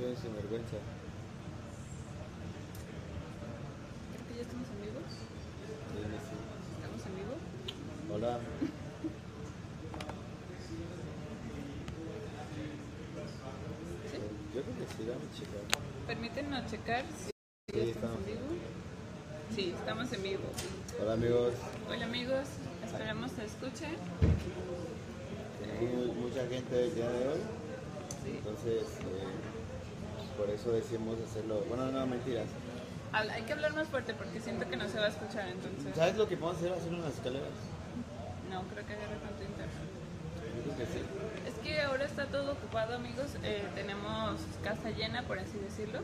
soy sinvergüenza. Creo que ya estamos vivo. Sí, sí. ¿Estamos vivo? Hola. ¿Sí? Yo creo que sí, dame checar. Permítanme checar si Sí, ya estamos estamos. en vivo. Sí, estamos en vivo. Hola amigos. Hola amigos, esperamos se escuche. Tenemos mu- mucha gente el día de hoy. Sí. Entonces, eh, por eso decidimos hacerlo. Bueno, no, mentiras. Hay que hablar más fuerte porque siento que no se va a escuchar entonces. ¿Sabes lo que podemos hacer? Hacer unas escaleras. No, creo que agarre tanto internet. Yo creo que sí. Es que ahora está todo ocupado amigos, Eh, tenemos casa llena por así decirlo.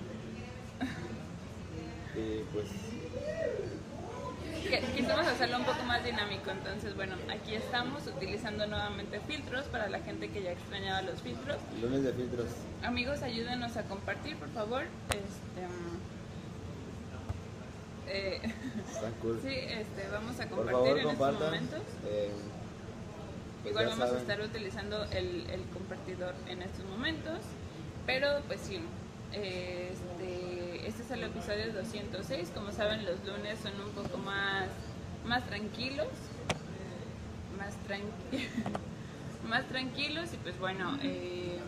Y pues, Quisimos hacerlo un poco más dinámico, entonces bueno, aquí estamos utilizando nuevamente filtros para la gente que ya extrañaba los filtros. lunes de filtros. Amigos, ayúdenos a compartir, por favor. Este, mm, eh, Están cool. sí, este, vamos a compartir favor, en estos momentos. Eh, pues Igual vamos a estar utilizando el, el compartidor en estos momentos, pero pues sí, eh, este, es el episodio 206, como saben los lunes son un poco más, más tranquilos, más, tranqui más tranquilos y pues bueno, eh,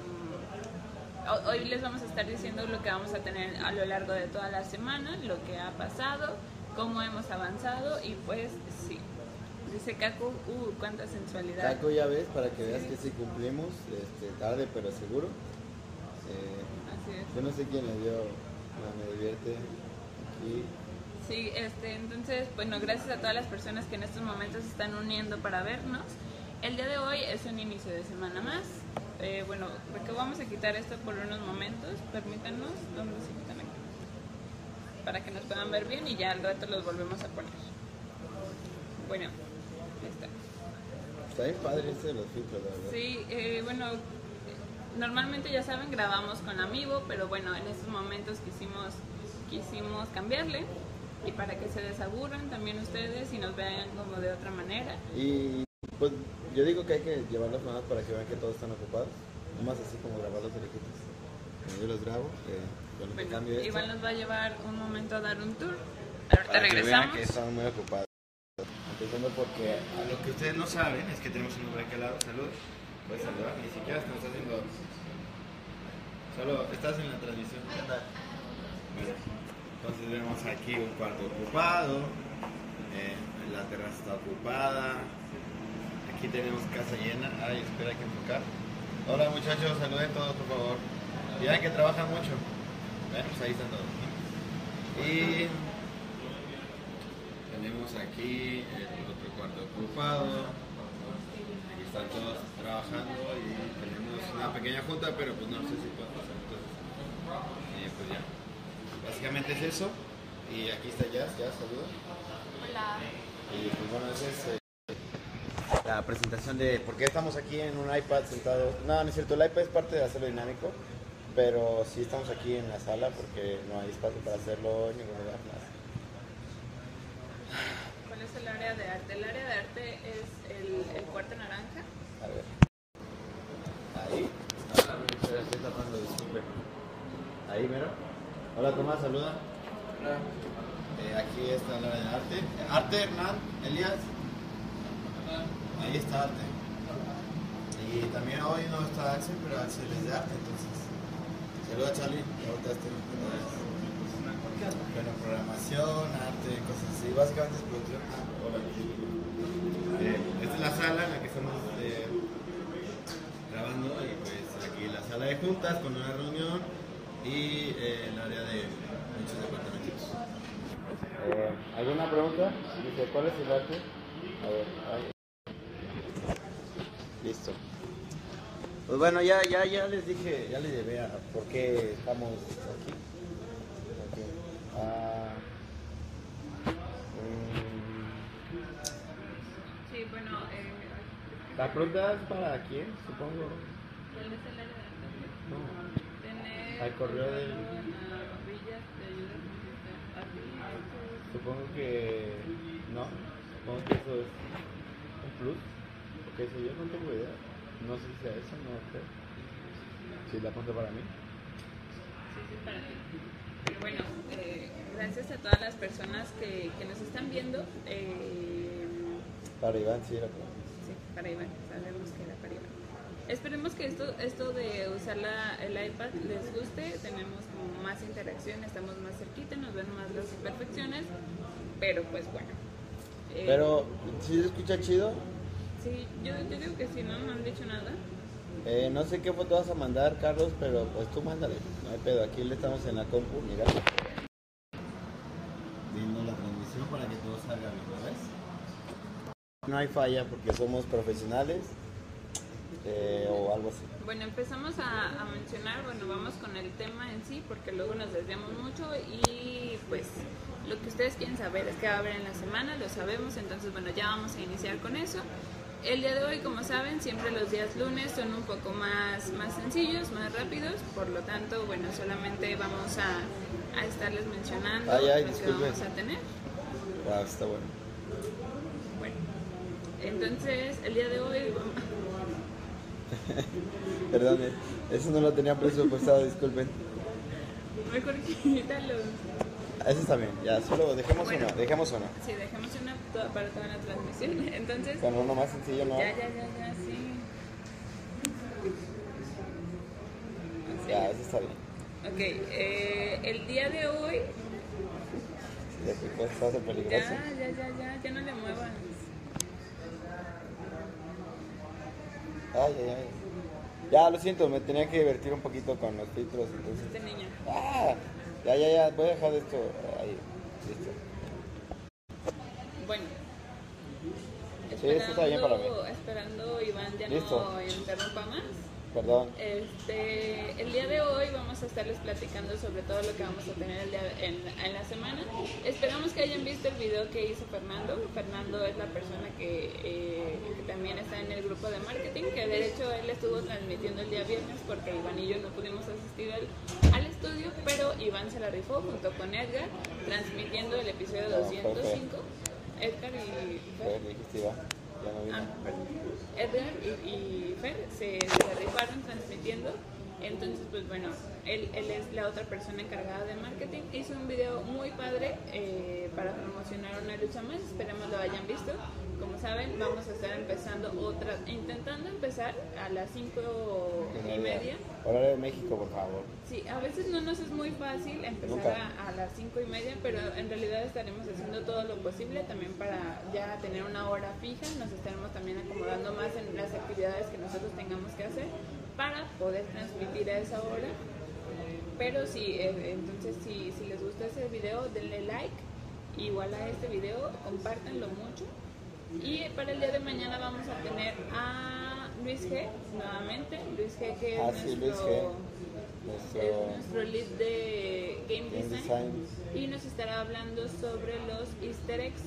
ho- hoy les vamos a estar diciendo lo que vamos a tener a lo largo de toda la semana, lo que ha pasado, cómo hemos avanzado y pues sí. Dice Kaku, uh, cuánta sensualidad. Taco, ya ves, para que veas que sí cumplimos, este, tarde pero seguro. Eh, Así es. yo no sé quién le dio, me divierte aquí. Sí, este, entonces, bueno, gracias a todas las personas que en estos momentos se están uniendo para vernos. El día de hoy es un inicio de semana más. Eh, bueno, porque vamos a quitar esto por unos momentos. Permítanos, ¿dónde se quitan aquí? Para que nos puedan ver bien y ya al rato los volvemos a poner. Bueno, ahí está. Está bien padre este de los filtros, la verdad. Sí, eh, bueno, normalmente ya saben, grabamos con Amigo, pero bueno, en estos momentos quisimos, quisimos cambiarle y para que se desaburran también ustedes y nos vean como de otra manera. Y pues yo digo que hay que llevarlos más para que vean que todos están ocupados. Nomás así como grabar los orejitos. Yo los grabo, eh, que Bueno, cambio esto. Iván nos va a llevar un momento a dar un tour. Ahorita para que vean regresamos. que están muy ocupados. Empezando porque a lo que ustedes no saben es que tenemos un hombre aquí al lado. Salud. Puedes saludar, ni siquiera estamos haciendo. Solo estás en la transmisión. Bueno, entonces vemos aquí un cuarto ocupado. eh, la terraza está ocupada. Aquí tenemos casa llena. Ay, espera, hay que enfocar. Hola muchachos, saluden todos por favor. Y vean que trabajan mucho. Ven, pues ahí están todos. Y tenemos aquí el otro cuarto ocupado. Están todos trabajando y tenemos una pequeña junta, pero pues no sé si puedo pasar. Entonces, eh, pues ya. Básicamente es eso. Y aquí está Jazz, Jazz, saluda. Hola. Y pues bueno, esa es eh, la presentación de por qué estamos aquí en un iPad sentados. No, no es cierto, el iPad es parte de hacerlo dinámico, pero sí estamos aquí en la sala porque no hay espacio para hacerlo en ningún lugar más. ¿Cuál es el área de arte? El área de arte es el, cuarto naranja. A ver. Ahí. Ah, espera, estoy tapando, disculpe. Ahí, mero. Hola, Tomás, saluda. Eh, aquí está área de arte. Arte, Hernán, Elías. Ahí está arte. Y también hoy no está Axel, pero Axel es de arte, entonces. Saluda, Charlie. Ahorita estoy bueno, programación, arte, cosas así. Básicamente es producción. Ah, hola. Eh, esta es la sala en la que estamos eh, grabando y pues aquí la sala de juntas con una reunión y eh, el área de muchos departamentos. Eh, ¿Alguna pregunta? Dice, ¿cuál es el arte? A ver, ahí. Listo. Pues bueno, ya, ya, ya les dije, ya les llevé a por qué estamos aquí. Aquí. Ah, la pregunta es para quién, supongo. ¿cuál es el área de? No. Tener Al correo de ayuda humanitaria. Así, Supongo que no. Supongo que eso es un plus. O qué sé yo, no tengo idea. No sé si sea eso, no sé. Si la apunta para mí. para ti. Pero bueno, eh, gracias a todas las personas que, que nos están viendo. Eh, para Iván, sí, era para Sí, para Iván, sabemos que era para Iván. Esperemos que esto, esto de usar la, el iPad les guste, tenemos como más interacción, estamos más cerquita, nos ven más las imperfecciones, pero pues bueno. Eh, pero, ¿sí se escucha chido? Sí, yo, yo digo que sí, ¿no? No han dicho nada. Eh, no sé qué foto vas a mandar, Carlos, pero pues tú mándale. No hay pedo, aquí le estamos en la compu, mira. Viendo la transmisión para que todo salga bien, ¿ves? No hay falla porque somos profesionales eh, o algo así. Bueno, empezamos a, a, mencionar, bueno, vamos con el tema en sí porque luego nos desviamos mucho y pues lo que ustedes quieren saber es qué va a haber en la semana, lo sabemos, entonces bueno, ya vamos a iniciar con eso. El día de hoy, como saben, siempre los días lunes son un poco más, más sencillos, más rápidos, por lo tanto, bueno, solamente vamos a, a estarles mencionando lo que vamos a tener. Wow, está bueno. Bueno, entonces, el día de hoy... Perdón, eso no lo tenía presupuestado, disculpen. Mejor quítalo. Eso está bien, ya, solo dejemos bueno, una, dejemos una. Sí, dejemos una para toda la transmisión. Entonces. Con uno más sencillo, ¿no? Ya, ya, ya, ya, sí. ya, eso está bien. Ok, eh, el día de hoy. Peligroso. Ya, ya, ya, ya, ya no le muevas. Ay, ay, ay. Ya, lo siento, me tenía que divertir un poquito con los filtros, entonces. Este niño. Ah, ya, ya, ya, voy a dejar esto ahí. Listo. Bueno. Sí, esto está bien para mí. Esperando Iván ya no interrumpa más. Perdón. Este, el día de hoy vamos a estarles platicando sobre todo lo que vamos a tener el día, en, en, la semana. Esperamos que hayan visto el video que hizo Fernando. Fernando es la persona que, eh, que, también está en el grupo de marketing, que de hecho él estuvo transmitiendo el día viernes porque Iván y yo no pudimos asistir al, al estudio, pero Iván se la rifó junto con Edgar, transmitiendo el episodio 205. Edgar y Fer. Ah, Edgar y, y Fer se, se transmitiendo. Entonces, pues bueno, él, él, es la otra persona encargada de marketing. Hizo un video muy padre eh, para promocionar una lucha más. Esperemos lo hayan visto. Como saben, vamos a estar empezando otra, intentando empezar a las 5 y media. Horario de México, por favor. Sí, a veces no nos es muy fácil empezar a, a, las 5 y media, pero en realidad estaremos haciendo todo lo posible también para ya tener una hora fija. Nos estaremos también acomodando más en las actividades que nosotros tengamos que hacer para poder transmitir a esa hora. Pero sí, eh, entonces si, si les gusta ese video, denle like. Igual a este video, compártanlo mucho y para el día de mañana vamos a tener a Luis G nuevamente. Luis G que es, ah, nuestro, sí, Luis G. Nuestro, es nuestro lead de Game, Game design, design, y nos estará hablando sobre los easter eggs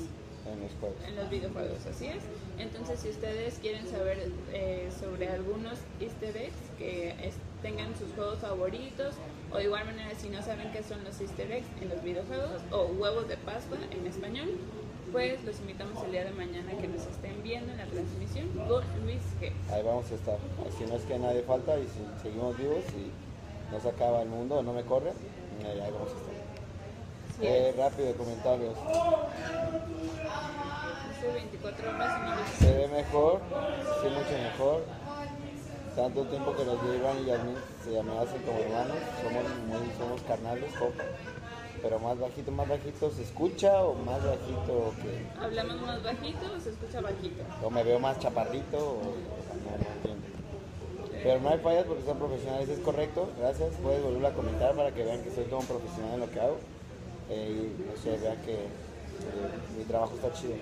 en los, juegos. en los videojuegos, así es. Entonces, si ustedes quieren saber eh, sobre algunos easter eggs que es, tengan sus juegos favoritos, o de igual manera si no saben qué son los easter eggs en los videojuegos, o huevos de Pascua en español, pues los invitamos el día de mañana que nos estén viendo en la transmisión con Luis G. Ahí vamos a estar. Si no es que nadie falta y si seguimos vivos y no se acaba el mundo o no me corre, ahí vamos a estar. Sí eh, rápido, comentarios. Hace 24 horas Se ve mejor, sí, mucho mejor. Tanto tiempo que los llevan y Yasmin se hacen como hermanos, somos, muy, somos carnales, copa pero más bajito, más bajito, ¿se escucha o más bajito que...? ¿Hablamos más bajito o se escucha bajito? O me veo más chaparrito o, no, no entiendo. Pero no hay fallas porque son profesionales, es correcto, gracias. Puedes volver a comentar para que vean que soy todo un profesional en lo que hago. Eh, y no sé, vean que eh, mi trabajo está chido.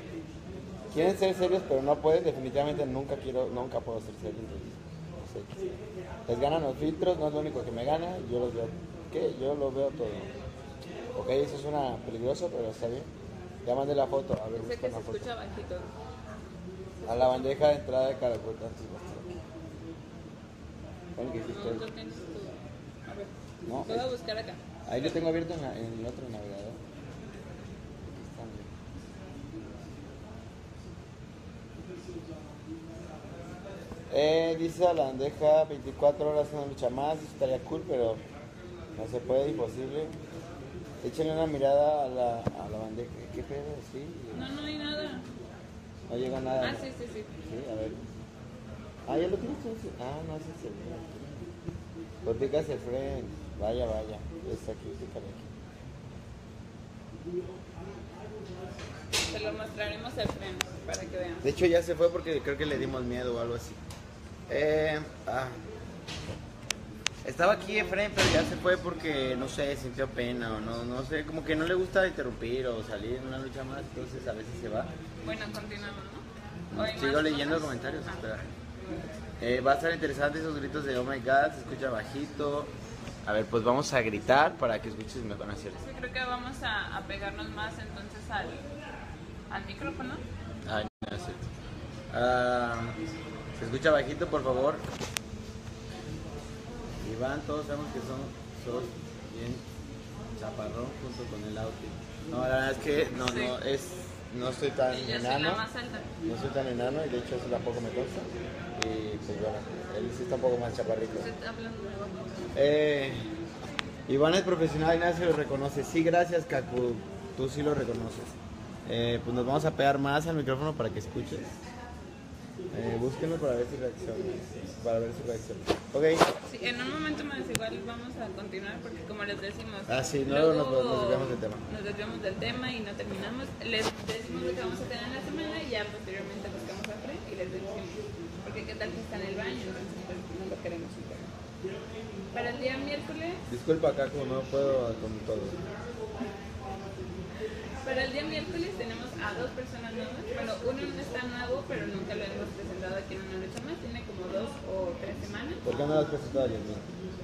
Quieren ser serios pero no pueden, definitivamente nunca quiero, nunca puedo ser serio. No sé. Les ganan los filtros, no es lo único que me gana, yo los veo, ¿qué? Yo lo veo todo. Ok, eso es una peligroso, pero está bien. Ya mandé la foto, a ver, busca una foto. A la bandeja de entrada de Caracol. No, voy a buscar acá. Ahí lo tengo abierto en, en el otro navegador. Eh, dice a la bandeja 24 horas una lucha más, estaría cool, pero No se puede, imposible. Échenle una mirada a la, a la bandeja. ¿Qué pedo? ¿Sí? No, no hay nada. No llega nada. Ah, sí, sí, sí. Sí, a ver. Ah, ya lo tienes. Ah, no, ese es el Pues el friend. Vaya, vaya. Está aquí, pícale aquí. Se lo mostraremos al freno para que vean. De hecho ya se fue porque creo que le dimos miedo o algo así. Eh, ah. Estaba aquí Efraín, pero ya se fue porque, no sé, sintió pena o no, no sé, como que no le gusta interrumpir o salir en una lucha más, entonces a veces se va. Bueno, continuamos, ¿no? ¿O hay Sigo leyendo cosas? comentarios, Ah. espera. Eh, va a estar interesante esos gritos de oh my god, se escucha bajito. A ver, pues vamos a gritar para que escuches mejor, ¿no es cierto? Sí, creo que vamos a, a pegarnos más entonces al, al micrófono. Ay, no es cierto. Ah, se escucha bajito, por favor. Iván, todos sabemos que son, sos bien chaparrón junto con el outfit. No, la verdad es que no, no, es, no estoy tan Y yo soy enano. la más alta. No soy tan enano y de hecho eso tampoco me consta. Y pues bueno, él sí está un poco más chaparrito. Eh, Iván es profesional y nadie se lo reconoce. Sí, gracias, Kaku. Tú sí lo reconoces. Eh, pues nos vamos a pegar más al micrófono para que escuches. Eh, búsquenlo para ver su reacción. Para ver su reacción. Ok. Sí, en un momento más igual vamos a continuar porque como les decimos... Ah, sí, luego nos- luego nos desviamos del tema. Nos desviamos del tema y no terminamos. Les decimos lo que vamos a tener en la semana y ya posteriormente buscamos a Fred y les decimos. Porque qué tal que está en el baño, entonces pues, no lo queremos super. Para el día miércoles, Disculpa, Kaku, no puedo con todo. Para el día miércoles tenemos a dos personas nuevas. Bueno, uno no está nuevo, pero nunca lo hemos presentado aquí en una lucha más. Tiene como dos o tres semanas ¿Por qué no lo has presentado ayer?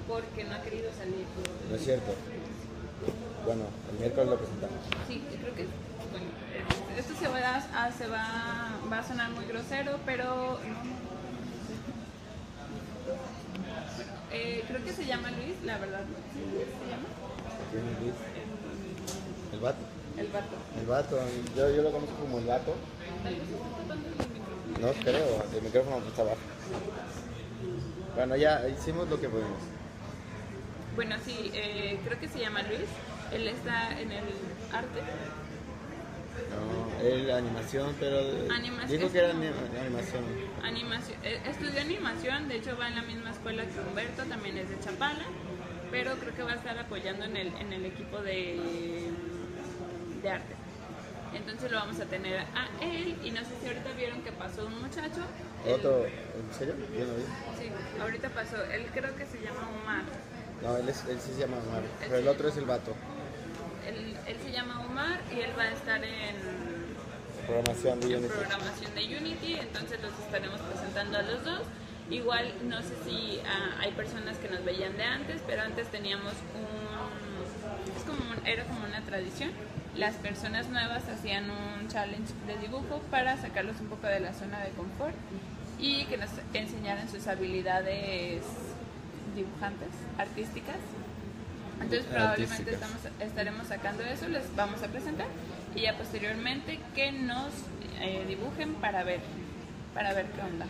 Porque no ha querido salir. no es cierto. Bueno, el miércoles lo presentamos. Sí, creo que bueno, esto se va a, se va, va a sonar muy grosero, pero eh, creo que se llama Luis, la verdad. ¿Sí, Luis se llama? ¿Quién es Luis? El vato. El vato. El vato. Yo, yo lo conozco como el vato. No creo, el micrófono está abajo. Bueno, ya hicimos lo que pudimos. Bueno, sí, eh, creo que se llama Luis. Él está en el arte. No, él animación, pero Animación. dijo que era ani- animación. Animación, eh, estudió animación, de hecho va en la misma escuela que Humberto, también es de Chapala, pero creo que va a estar apoyando en el, en el equipo de, de arte. Entonces lo vamos a tener a él y no sé si ahorita vieron que pasó un muchacho. él- Otro, ¿en serio? Yo no vi. Sí, ahorita pasó, él creo que se llama Omar. No, él, es, él sí se llama Omar, pero el otro es el vato. Él, él se llama Omar y él va a estar en, Programación de en Unity. programación de Unity, entonces los estaremos presentando a los dos. Igual no sé si ah, hay personas que nos veían de antes, pero antes teníamos un, es como un- era como una tradición. Las personas nuevas hacían un challenge de dibujo para sacarlos un poco de la zona de confort y que nos enseñaran sus habilidades dibujantes, artísticas. Entonces probablemente estamos, estaremos sacando eso, les vamos a presentar y ya posteriormente que nos eh, dibujen para ver, para ver qué onda.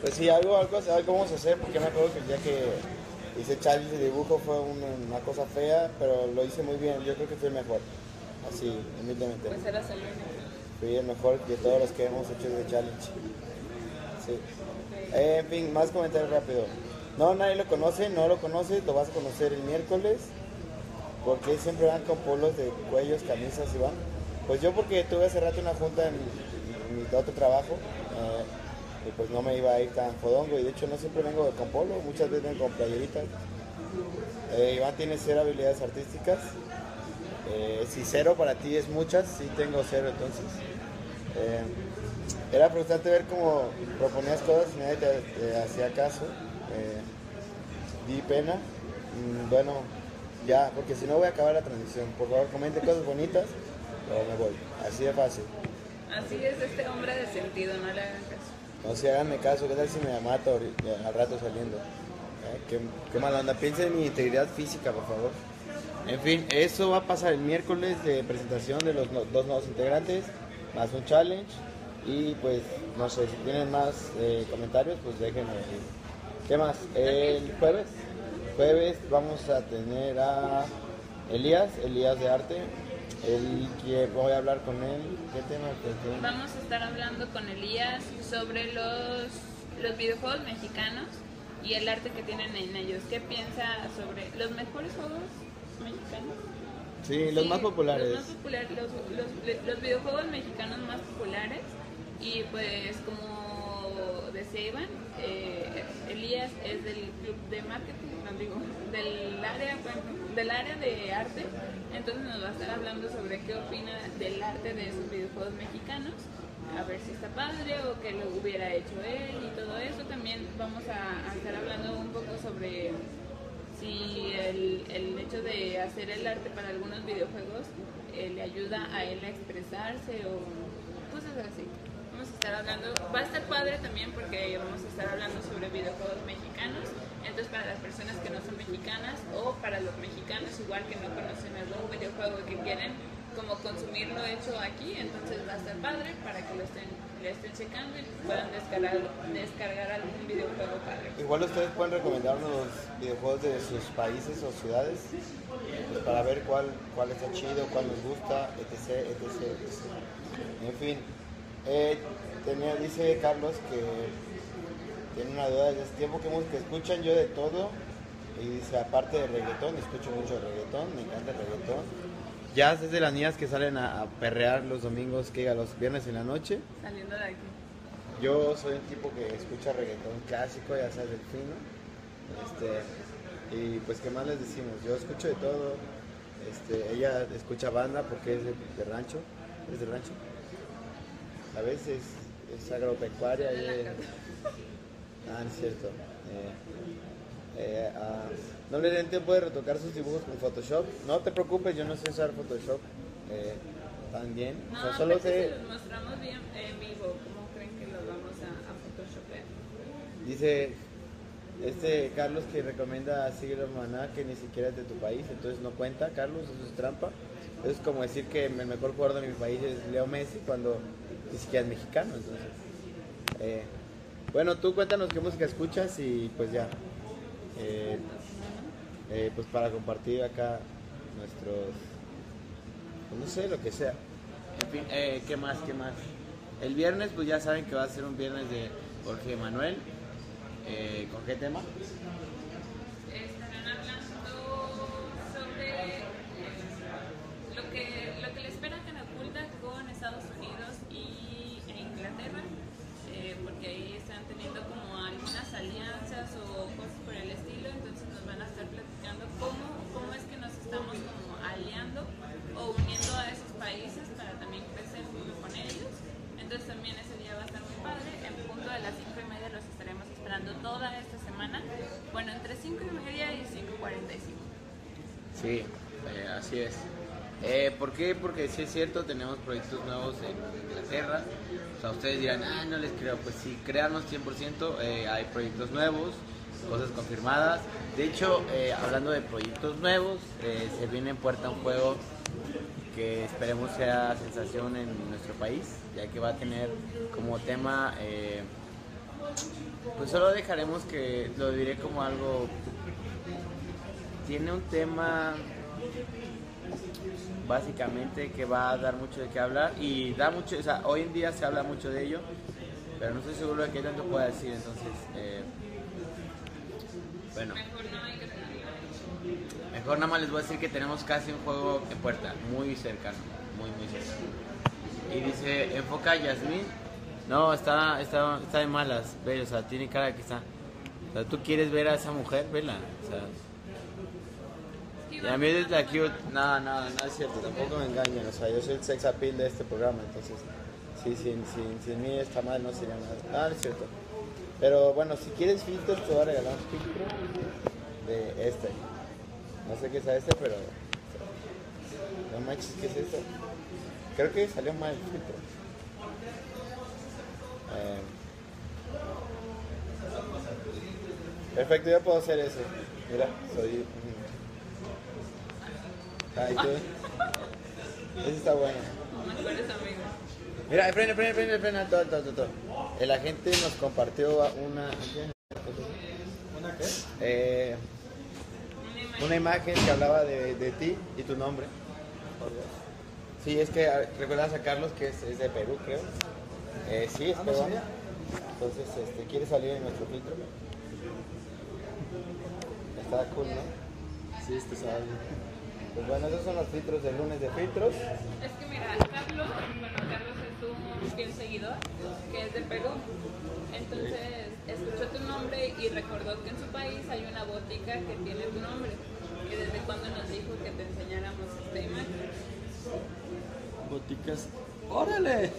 Pues sí, algo, algo, algo vamos a hacer, porque me acuerdo que el día que hice challenge de dibujo fue una, una cosa fea, pero lo hice muy bien. Yo creo que fui el mejor, así, humildemente. Pues solo Fui el mejor de todos los que hemos hecho de challenge. Sí. Eh, en fin, más comentarios rápido. No, nadie lo conoce, no lo conoces, lo vas a conocer el miércoles. Porque siempre van con polos de cuellos, camisas y van. Pues yo porque tuve hace rato una junta en, mi otro trabajo. eh, y pues no me iba a ir tan fodongo. Y de hecho no siempre vengo con polo, muchas veces vengo con playeritas. Eh, Iván tiene cero habilidades artísticas. Eh, si cero para ti es muchas, sí tengo cero entonces. Eh, era frustrante ver cómo proponías cosas y nadie te, te hacía caso. Eh, di pena. Mm, bueno, ya, porque si no voy a acabar la transmisión. Por favor, comente cosas bonitas o me voy. Así de fácil. Así es este hombre de sentido, no le hagan caso. No sé, háganme caso, ¿qué tal si me mato al rato saliendo? Qué, qué mala onda. Piensen en mi integridad física, por favor. En fin, eso va a pasar el miércoles de presentación de los dos nuevos integrantes, más un challenge. Y pues, no sé, si tienen más eh, comentarios, pues déjenme. ¿Qué más? El jueves. jueves vamos a tener a Elías, Elías de Arte. El que voy a hablar con él. ¿Qué tema? Vamos a estar hablando con Elías sobre los, los videojuegos mexicanos y el arte que tienen en ellos. ¿Qué piensa sobre los mejores juegos mexicanos? Sí, los más populares. Los, más populares los, los, los, videojuegos mexicanos más populares. Y pues como decía Iván, eh, Elías es del club de marketing, no digo, del área, del área de arte. Entonces nos va a estar hablando sobre qué opina del arte de esos videojuegos mexicanos a ver si está padre o que lo hubiera hecho él y todo eso. También vamos a, estar hablando un poco sobre si el, el, hecho de hacer el arte para algunos videojuegos eh, le ayuda a él a expresarse o cosas así. Vamos a estar hablando, va a estar padre también porque vamos a estar hablando sobre videojuegos mexicanos. Entonces para las personas que no son mexicanas o para los mexicanos igual que no conocen algún videojuego que quieren como consumirlo hecho aquí, entonces va a estar padre para que lo estén, le estén checando y puedan descargar, algún videojuego padre. Igual ustedes pueden recomendarnos videojuegos de sus países o ciudades pues para ver cuál, cuál está chido, cuál nos gusta, etc. etc, En fin, eh, tenía, dice Carlos que tiene una duda desde tiempo que música escuchan yo de todo y dice aparte de reggaetón, escucho mucho reggaetón, me encanta el reggaetón ya es de las niñas que salen a, perrear los domingos, que los viernes en la noche. Saliendo de aquí. Yo soy un tipo que escucha reggaetón clásico, ya sabes, del fino. Este, y pues, ¿qué más les decimos? Yo escucho de todo. Este, ella escucha banda porque es de, rancho. Es de rancho. A veces es agropecuaria. Y, ah, es cierto. Eh, eh, ah, Normalmente puede retocar sus dibujos con Photoshop. No te preocupes, yo no sé usar Photoshop eh, tan bien. No, o sea, solo sé... si los mostramos bien en vivo, ¿cómo creen que los vamos a, a Photoshopear? Dice este Carlos que recomienda seguir Maná que ni siquiera es de tu país, entonces no cuenta, Carlos, eso es trampa. Es como decir que el mejor jugador de mi país es Leo Messi cuando ni siquiera es mexicano, entonces. Eh, bueno, tú cuéntanos qué música escuchas y pues ya. Eh, eh, pues para compartir acá nuestros, pues no sé, lo que sea. En fin, eh, ¿qué más? ¿Qué más? El viernes, pues ya saben que va a ser un viernes de Jorge Manuel. Eh, ¿Con qué tema? Estarán hablando sobre lo que, lo que le espera Canapulta con Estados Unidos y e Inglaterra, porque ahí están teniendo como algunas alianzas o cosas por el estilo, entonces nos van a estar cómo, cómo es que nos estamos como aliando o uniendo a esos países para también crecer junto con ellos. Entonces también ese día va a estar muy padre. En punto de las 5 y media los estaremos esperando toda esta semana. Bueno, entre 5 y media y 5.45. Sí, eh, así es. Eh, ¿Por qué? Porque sí es cierto, tenemos proyectos nuevos en Inglaterra. O sea, ustedes dirán, ah, no les creo. Pues sí, créanos 100%, eh, hay proyectos nuevos cosas confirmadas. De hecho, eh, hablando de proyectos nuevos, eh, se viene en puerta un juego que esperemos sea sensación en nuestro país, ya que va a tener como tema, eh, pues solo dejaremos que lo diré como algo, tiene un tema básicamente que va a dar mucho de qué hablar y da mucho, o sea, hoy en día se habla mucho de ello, pero no estoy seguro de qué tanto pueda decir, entonces bueno. Mejor nada más les voy a decir que tenemos casi un juego en puerta, muy cercano, muy muy cercano. Y dice, enfoca a Yasmin. No, está, está, está de malas, ve, o sea, tiene cara que está. O sea, tú quieres ver a esa mujer, vela. Y a mí desde aquí, nada, nada, nada es cierto, tampoco me engañen, o sea, yo soy el sex appeal de este programa, entonces, sí, sin, sin, sin mí está mal no sería nada, nada es cierto. Pero bueno, si quieres filtros, te voy a regalar un filtro de este. No sé qué es este, pero. No manches, ¿qué es esto? Creo que salió mal el filtro. Eh, perfecto, yo puedo hacer eso. Mira, soy. Ahí tú. Ese está bueno. Mira, frena, frena, frena, frena, todo, todo, todo. El agente nos compartió una. ¿Una qué? Eh, una imagen que hablaba de, de ti y tu nombre. Sí, es que recuerdas a Carlos que es, es de Perú, creo. Eh, sí, es peruano. Entonces, este, ¿quiere salir en nuestro filtro? Está cool, ¿no? Sí, este sabe. Pues bueno, esos son los filtros del lunes de filtros. Es que mira, Carlos, bueno, Carlos es un fiel seguidor que es de Perú. Entonces escuchó tu nombre y recordó que en su país hay una botica que tiene tu nombre. Y desde cuando nos dijo que te enseñáramos esta imagen. Boticas. ¡Órale!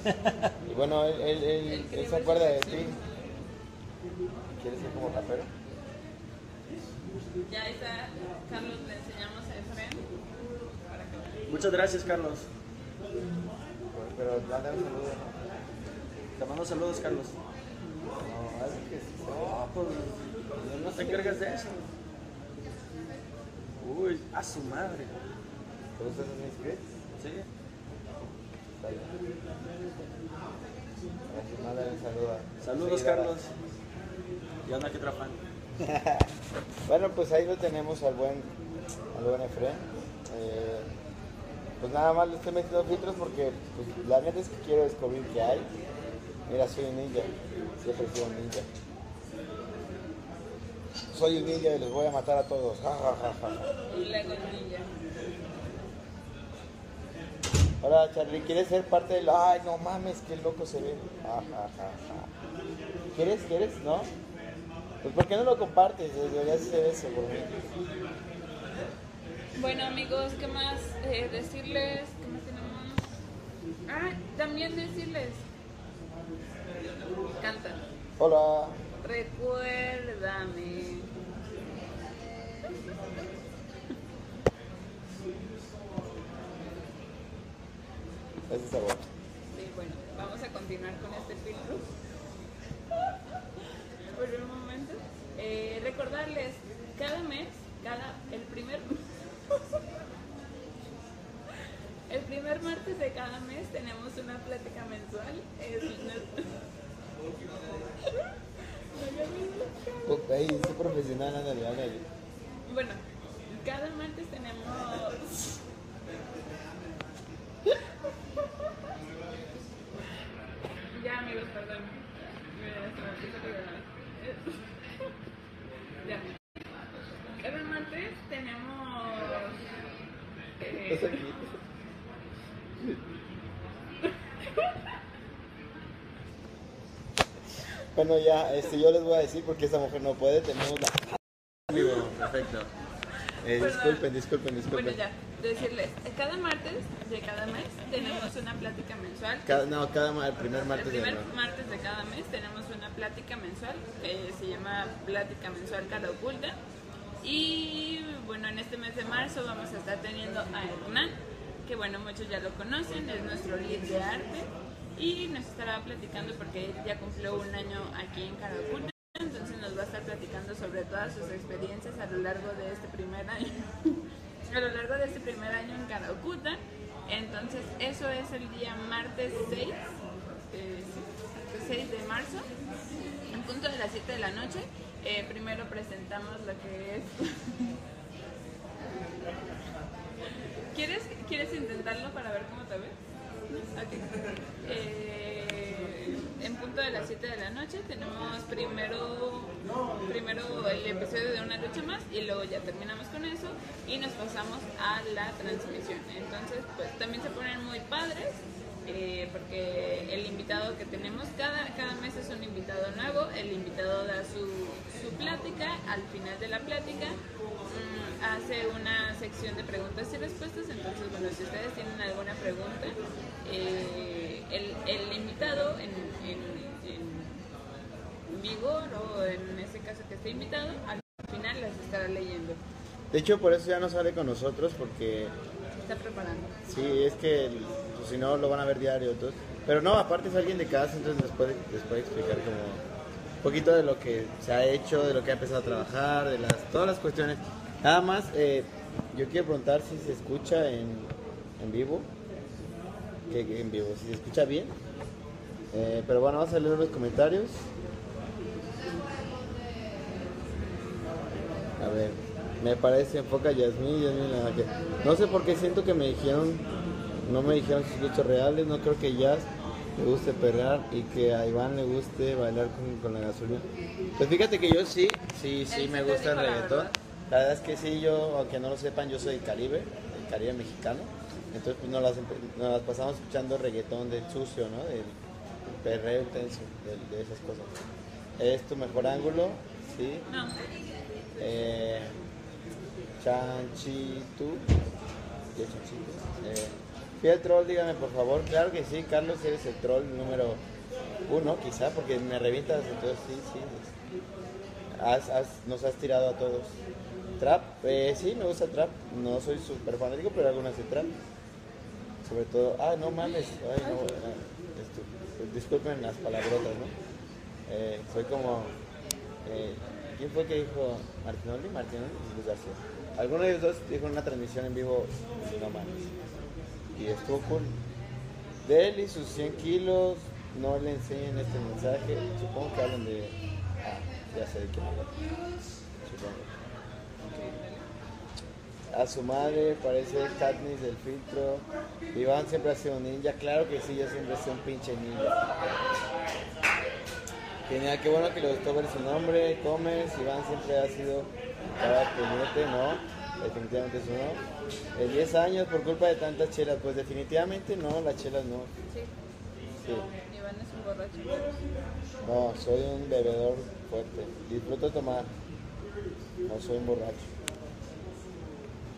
Y bueno, él, él, se acuerda de ti. ¿Quieres ser como rapero? Ya está, Carlos, le enseñamos a que Muchas gracias, Carlos. Pero mándale un saludo. Te mando saludos, Carlos. No, que. No, pues no te encargas de eso. Uy, a su madre. ¿Pero ustedes son inscritos? Sí. Está bien. Así, mándale un saludo. a- Saludos. Carlos. Y anda que otra fan. Bueno, pues ahí lo tenemos al buen, al buen Efren. Eh, pues nada más le estoy metiendo filtros porque pues, la neta es que quiero descubrir qué hay. Mira, soy un ninja. Siempre sido un ninja. Soy un ninja y los voy a matar a todos. Ja, ja, ja, un Ninja. Hola Charlie, ¿quieres ser parte del... Ay, no mames, qué loco se ve. Ja, ja, ja, ja. ¿Quieres? ¿Quieres? ¿No? Pues ¿por qué no lo compartes? Deberías hacer eso por mí. Bueno amigos, ¿qué más eh, decirles? ¿Qué más tenemos? Ah, también decirles. Cantan. Hola. Recuérdame. Ese está bueno. Sí, bueno, vamos a continuar con este filtro. Por un momento. Eh, recordarles, cada mes, cada, el primer... El primer martes de cada mes tenemos una plática mensual. Es Puta, Ahí, soy profesional, ándale, ándale. Bueno, cada martes tenemos. ya, amigos, perdón. Ya. Cada martes tenemos. eh, Estás aquí. Bueno, ya, este, yo les voy a decir porque esta mujer no puede. Tenemos la. Vivo, perfecto. Eh, disculpen, disculpen, disculpen. Bueno, ya, decirles, cada martes de cada mes tenemos una plática mensual. Cada, no, cada el primer El martes de primer enero. martes de cada mes tenemos una plática mensual que se llama Plática Mensual Cara Oculta. Y bueno, en este mes de marzo vamos a estar teniendo a Hernán, que bueno, muchos ya lo conocen, es nuestro líder de arte. Y nos estará platicando porque ya cumplió un año aquí en Cara Oculta. Entonces nos va a estar platicando sobre todas sus experiencias a lo largo de este primer año. a lo largo de este primer año en Caracuta. Entonces, eso es el día martes 6, eh, sí, 6 de marzo, en punto de las 7 de la noche. Eh, primero presentamos lo que es. ¿Quieres, ¿Quieres intentarlo para ver cómo te ves? Eh, en punto de las 7 de la noche tenemos primero, primero el episodio de una lucha más y luego ya terminamos con eso y nos pasamos a la transmisión. Entonces, pues también se ponen muy padres. eh, porque el invitado que tenemos cada, cada mes es un invitado nuevo, el invitado da su, su plática, al final de la plática hace una sección de preguntas y respuestas, entonces bueno, si ustedes tienen alguna pregunta, eh, el, el invitado en, en, en vigor o en ese caso que esté invitado, al final las estará leyendo. De hecho, por eso ya no sale con nosotros, porque Se está preparando. sí, es que pues, si no lo van a ver diario. Entonces, pero no, aparte es alguien de casa, entonces les puede, les puede explicar como un poquito de lo que se ha hecho, de lo que ha empezado a trabajar, de las todas las cuestiones. Nada más, eh, yo quiero preguntar si se escucha en, en vivo. Que, en vivo, si se escucha bien. Eh, pero bueno, vamos a leer los comentarios. A ver. Me parece, enfoca Yasmín, Yasmín la No sé por qué siento que me dijeron, no me dijeron sus gustos reales, no creo que Jazz le guste perrear y que a Iván le guste bailar con, con la gasolina. Pues fíjate que yo sí, sí, sí Él me gusta el reggaetón. La verdad es que sí, yo, aunque no lo sepan, yo soy del Caribe, del Caribe mexicano. Entonces pues nos las, empe- nos las pasamos escuchando reggaetón del sucio, ¿no? Del perreo intenso, del- de, esas cosas. Es tu mejor ángulo, sí. No, Eh, Chanchitu. Eh, fui al troll, dígame por favor. Claro que sí, Carlos, eres el troll número uno, quizá, porque me revientas, entonces sí, sí. Has- has- nos has tirado a todos. Trap, eh, sí, me gusta trap. No soy súper fanático, pero algunas de trap. Sobre todo, ah, no mames, ah, estu- disculpen las palabrotas, ¿no? Eh, soy como, eh, ¿quién fue que dijo? Martinoli, Martinoli, y Luis García. Alguno de ellos dos dijo una transmisión en vivo, no mames. Y estuvo cool. De y sus 100 kilos, no le enseñen este mensaje. Supongo que hablan de. Ah, ya sé de quién hablan. Supongo. A su madre parece Katniss del filtro. Iván siempre ha sido un ninja. Claro que sí, yo siempre he sido un pinche ninja. Genial, qué bueno que le gustó ver su nombre. Comes, Iván siempre ha sido cada puñete, ¿no? Definitivamente es uno. Eh, 10 años por culpa de tantas chelas. Pues definitivamente no, las chelas no. sí. Sí. Iván es un borracho. No, soy un bebedor fuerte. Disfruto tomar. No soy un borracho.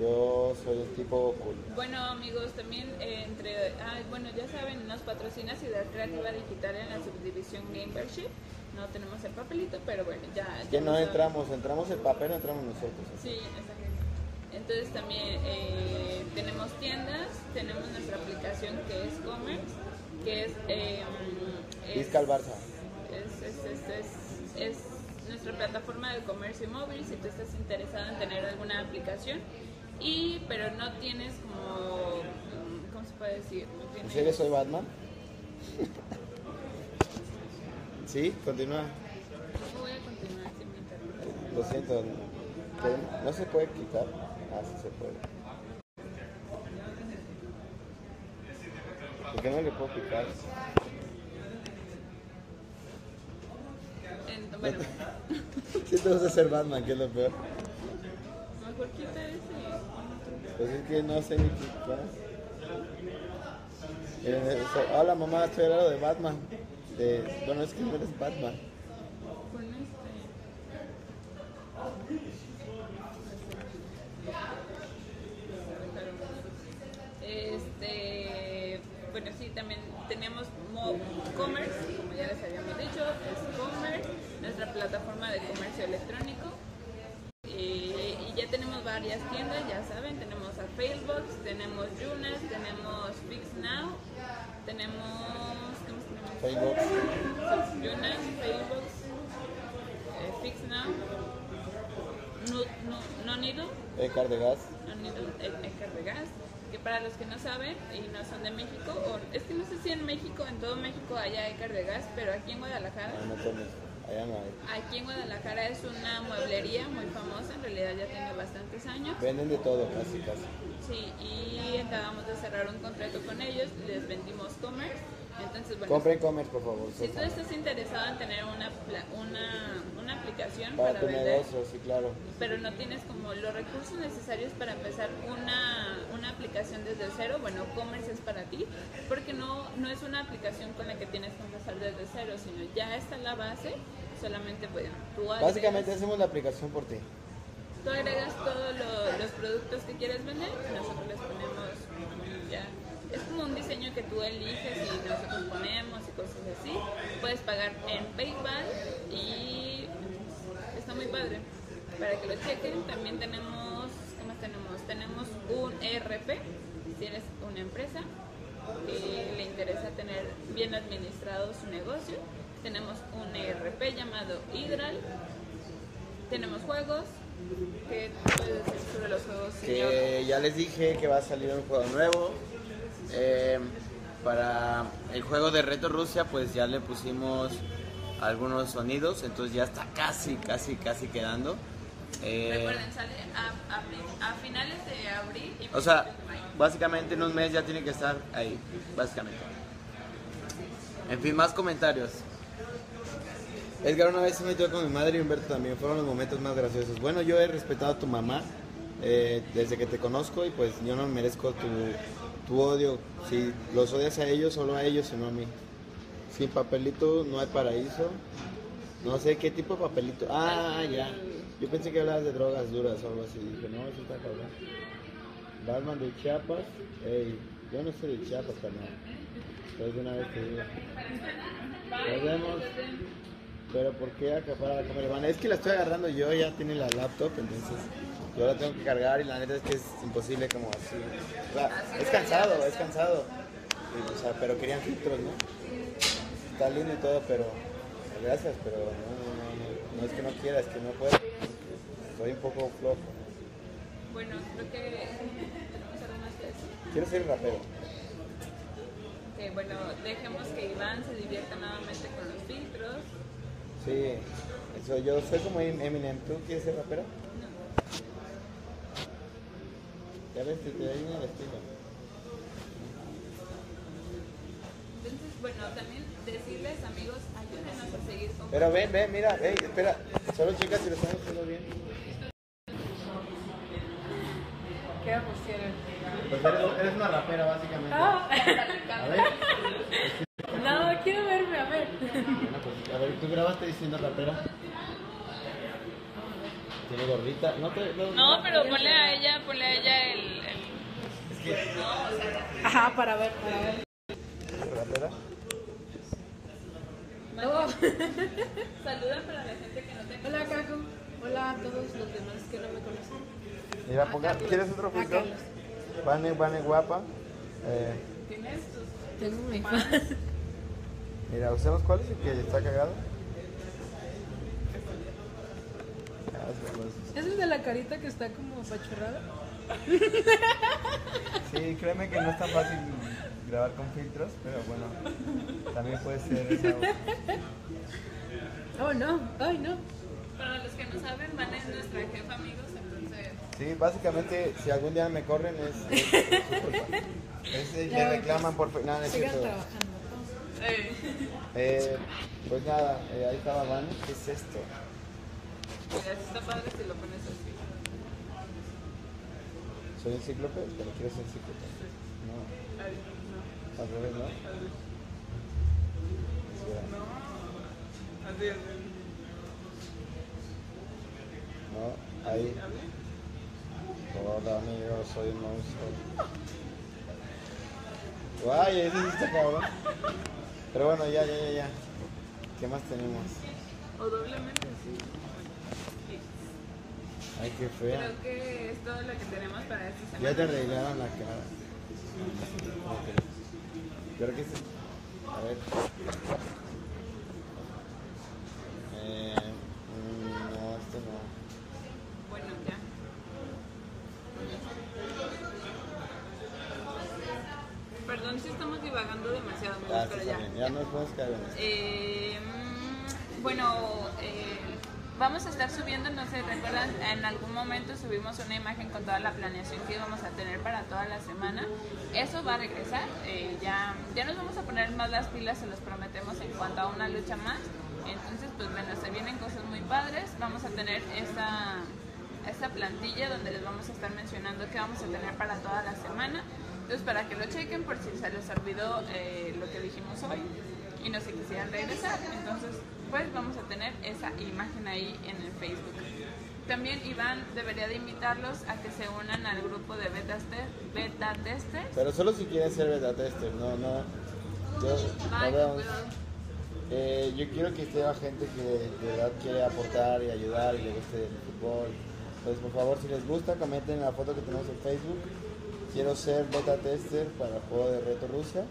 Yo soy un tipo cool. Bueno amigos, también eh, entre, ah, bueno ya saben, nos patrocina Ciudad Creativa Digital en la subdivisión Gamership. No tenemos el papelito, pero bueno, ya. Es ya que no entramos, entramos el papel, no entramos nosotros. Sí, exacto. Entonces también eh, tenemos tiendas, tenemos nuestra aplicación que es Commerce, que es... Eh, es- al Barça. es, es, es, es- es nuestra plataforma de comercio móvil si tú estás interesado en tener alguna aplicación y pero no tienes como ¿cómo se puede decir? No ¿En tienes- serio soy Batman? sí, continúa. No voy a continuar. Lo siento. ¿No se puede quitar? Ah, sí se puede. ¿Por qué no le puedo picar? Bueno, vas a ser Batman, que es lo peor. mejor quita ese. Pues es que no sé ni qué. Eh, Hola mamá, estoy hablando de Batman. De, bueno, es que no eres Batman. Con este. Este, bueno, sí, también tenemos Mo Commerce, como ya les habíamos dicho, es Commerce, nuestra plataforma de comercio electrónico. Eh, y ya tenemos varias tiendas, ya saben, tenemos a Failbox, tenemos Yunas, tenemos Fix Now, tenemos. Facebook. Yunas, Failbox, eh, Fix Now, no, no, no Needle, Ecar de gas. no el Ecar de gas, que para los que no saben y no son de México, o, es que no sé si en México, en todo México haya Ecar de gas, pero aquí en Guadalajara Ah, no. Allá no hay. Aquí en Guadalajara es una mueblería muy famosa, en realidad ya tiene bastantes años. Venden de todo, casi, casi. Sí, y acabamos de cerrar un contrato con ellos, les vendimos commerce. Entonces, bueno, Compren commerce, por favor. si tú estás interesado en tener una, una, una aplicación Para para, tu vender, negocio, sí, claro. pero no tienes como los recursos necesarios para empezar una, una aplicación desde cero, bueno, Commerce es para ti, porque no, no es una aplicación con la que tienes que empezar desde cero, sino ya está la base, solamente bueno, tú Básicamente hacemos la aplicación por ti. Tú agregas todos lo- los productos que quieres vender y nosotros les ponemos ya. Es como un diseño que tú eliges y nosotros ponemos y cosas así. Puedes pagar en PayPal y está muy padre. Para que lo chequen, también tenemos, un ERP, si eres una empresa que le interesa tener bien administrado su negocio. Tenemos un ERP llamado Hydral. Tenemos juegos. ¿Qué puedes decir sobre los juegos, señor? Que ya les dije que va a salir un juego nuevo. Eh, para el juego de Reto Rusia, pues ya le pusimos algunos sonidos, entonces ya está casi, casi, casi quedando. Eh, Recuerden, sale a, a- a finales de abril y o sea, básicamente en un mes ya tiene que estar ahí, básicamente. En fin, más comentarios. Edgar una vez se metió con mi madre y Humberto también, fueron los momentos más graciosos. Bueno, yo he respetado a tu mamá eh, desde que te conozco y pues yo no merezco tu, tu odio. Si los odias a ellos, solo a ellos y no a mí. Sin papelito no hay paraíso. No sé qué tipo de papelito. Ah, ya. Yo pensé que hablabas de drogas duras o algo así. Dije, no, eso está cabrón. Batman de Chiapas. Ey, yo no soy de Chiapas, carnal. Entonces de una vez te digo. Nos vemos. Pero ¿por qué acaparar la cámara? Es que la estoy agarrando yo, ya tiene la laptop, entonces yo la tengo que cargar y la neta es que es imposible como así. O sea, es cansado, es cansado. O sea, pero querían filtros, ¿no? Está lindo y todo, pero gracias, pero no, no, no es que no quiera, es que no puedo. Soy un poco flojo. Bueno, creo que tenemos algo más que decir. Quiero ser rapero. Que bueno, dejemos que Iván se divierta nuevamente con los filtros. Sí, eso, yo soy como Eminem. ¿Tú quieres ser rapero? Ya ves, te, te da bien el estilo. Entonces, bueno, también decirles, amigos, ayúdenos a seguir con Pero ven, ven, mira, ven, espera. Solo chicas si lo están haciendo bien. ¿Qué pusieron? Pues eres, eres una rapera, básicamente. Ah, A ver, no, quiero verme, a ver. bueno, pues, a ver, tú grabaste diciendo rapera. Tiene gorrita. No, te, no, No, pero ponle a ella, ponle a ella el... el- Es que. Ajá, para ver, para ver. ¿Rapera? No. Saluda para la gente que no te Hola, Caco. Hola a todos los demás que no me conocen. Mira, ponga, ¿quieres otro? Carlos. Vane, Vane, guapa. Eh, tienes tus... Tengo mi fan. mira, ¿usamos cuál es el que está cagado? ¿Es el de la carita que está como apachurrada? Sí, créeme que no es tan fácil grabar con filtros, pero bueno, también puede ser esa. Oh, no. Ay, no. Para los que no saben, Van es nuestra jefa, amigos, entonces... Sí, básicamente, si algún día me corren es, es, es. Es reclaman por... fe- No, es Sigan cierto. trabajando. Eh, Eh, pues nada, eh, ahí estaba Van. ¿Qué es esto? mira, sí está padre si lo pones así. ¿Soy un cíclope? Pero quiero ser cíclope. No, Ay, no, al revés, ¿no? No. Ahí. Hola amigos, soy un monstruo. Guay, ese sí está cabrón. Pero bueno, ya, ya, ya, ya. ¿Qué más tenemos? O doblemente, sí. Ay, qué fea. Creo que es todo lo que tenemos para esta semana. Ya te arreglaron la cara. Ok. Creo que sí. A ver. Eh, mm, no, este no. Bueno, ya. Perdón si estamos divagando demasiado, Ah, sí, ya. Ya nos podemos caer en esto. Eh, mm, bueno, eh, vamos a estar subiendo, no sé, recuerdan, en algún momento subimos una imagen con toda la planeación que íbamos a tener para toda la semana. Eso va a regresar, eh, ya, ya nos vamos a poner más las pilas, se los prometemos en cuanto a una lucha más. Entonces, pues bueno, se vienen cosas muy padres, vamos a tener esta, esta plantilla donde les vamos a estar mencionando qué vamos a tener para toda la semana. Entonces, para que lo chequen por si se les olvidó eh, lo que dijimos hoy y no se quisieran regresar. Entonces, pues vamos a tener esa imagen ahí en el Facebook. También Iván debería de invitarlos a que se unan al grupo de beta, test, beta testers. Pero solo si quieren ser beta tester, no, no. Yo, Bye, no eh, yo quiero que esté la gente que de verdad quiere aportar y ayudar y le guste el fútbol. Pues por favor, si les gusta, comenten la foto que tenemos en Facebook. Quiero ser beta tester para el juego de Reto Rusia.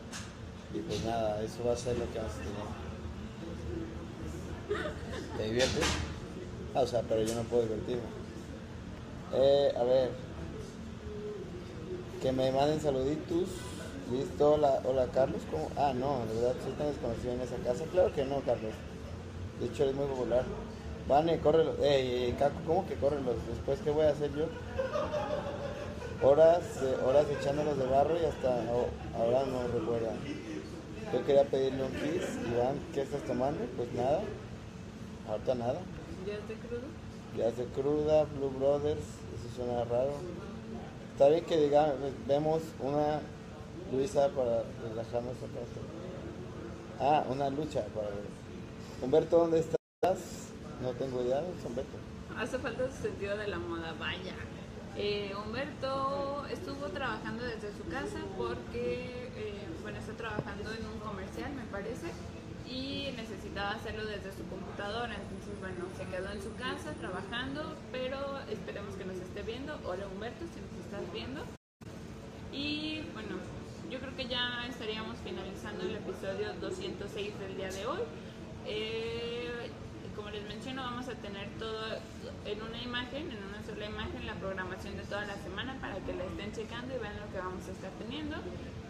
Y pues nada, eso va a ser lo que vamos a tener. ¿Te diviertes? Ah, o sea, pero yo no puedo divertirme. Eh, a ver. Que me manden saluditos. Listo, hola, hola Carlos. ¿Cómo? Ah, no, de verdad, soy tan desconocido en esa casa. Claro que no, Carlos. De hecho, eres muy popular. Vane, córrelos. Eh, Caco, ¿cómo que córrelos? Después, ¿qué voy a hacer yo? Horas, eh, horas echándolos de barro y hasta oh, ahora no recuerda. Yo quería pedirle un kiss. Iván, ¿qué estás tomando? Pues nada. Ahorita nada. ¿Ya estoy crudo? Ya de cruda, Blue Brothers, eso suena raro. Está bien que digamos, vemos una Luisa para relajarnos acá. Ah, una lucha para ver. Humberto, ¿dónde estás? No tengo idea, es Humberto. Hace falta su sentido de la moda, vaya. Eh, Humberto estuvo trabajando desde su casa porque, eh, bueno, está trabajando en un comercial, me parece, y necesitaba hacerlo desde su computadora. Entonces, bueno, se quedó en su casa trabajando, pero esperemos que nos esté viendo. Hola Humberto, si nos estás viendo. Y bueno, yo creo que ya estaríamos finalizando el episodio 206 del día de hoy. Eh, como les menciono, vamos a tener todo en una imagen, en una sola imagen, la programación de toda la semana para que la estén checando y vean lo que vamos a estar teniendo.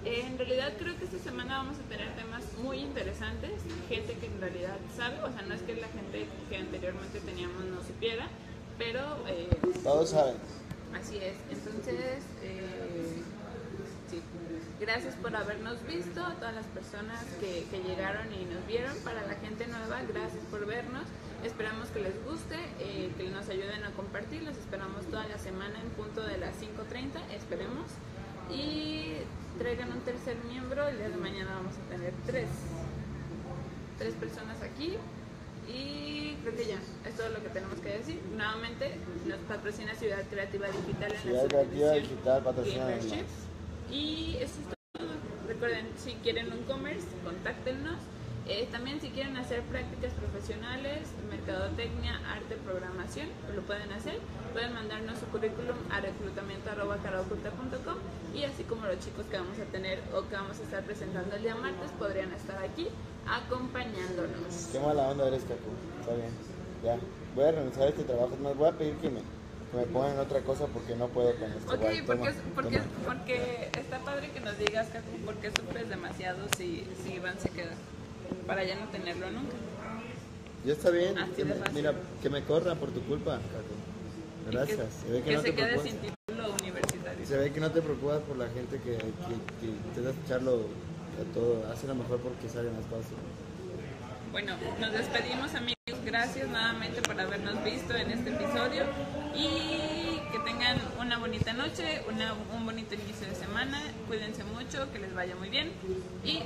En realidad creo que esta semana vamos a tener temas muy interesantes, gente que en realidad sabe, o sea, no es que la gente que anteriormente teníamos no supiera, pero... Eh, Todos saben. Así es, entonces, eh, sí. Gracias por habernos visto, a todas las personas que, que llegaron y nos vieron, para la gente nueva, gracias por vernos, esperamos que les guste, eh, que nos ayuden a compartir, los esperamos toda la semana en punto de las 5.30, esperemos, y traigan un tercer miembro, el día de mañana vamos a tener tres, tres personas aquí, y creo que ya, es todo lo que tenemos que decir. Nuevamente, nos patrocina Ciudad Creativa Digital en Ciudad la Creativa Digital patrocina. Y eso es todo. Recuerden, si quieren un commerce, contáctenos. Eh, también si quieren hacer prácticas profesionales, mercadotecnia, arte, programación, pues lo pueden hacer. Pueden mandarnos su currículum a reclutamiento.com y así como los chicos que vamos a tener o que vamos a estar presentando el día martes podrían estar aquí acompañándonos. Qué mala onda eres, Caco. Está bien. Ya. Voy a renunciar a este trabajo. Más voy a pedir que me, me pongan otra cosa porque no puedo con esto. Ok, Guay, porque, toma, porque, toma. porque está padre que nos digas, Cacu, por qué sufres demasiado si, si Iván se queda. Para ya no tenerlo nunca. Ya está bien. Así que de me- fácil. mira, que me corra por tu culpa, Caco. Gracias. Que, se ve que, que no se te quede sin título universitario. Se ve que no te preocupas por la gente que, que, intentas echarlo a todo. Hace lo mejor porque sale más fácil. Bueno, nos despedimos amigos. Gracias nuevamente por habernos visto en este episodio y que tengan una bonita noche, una- un bonito inicio de semana. Cuídense mucho, que les vaya muy bien y.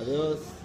Adiós.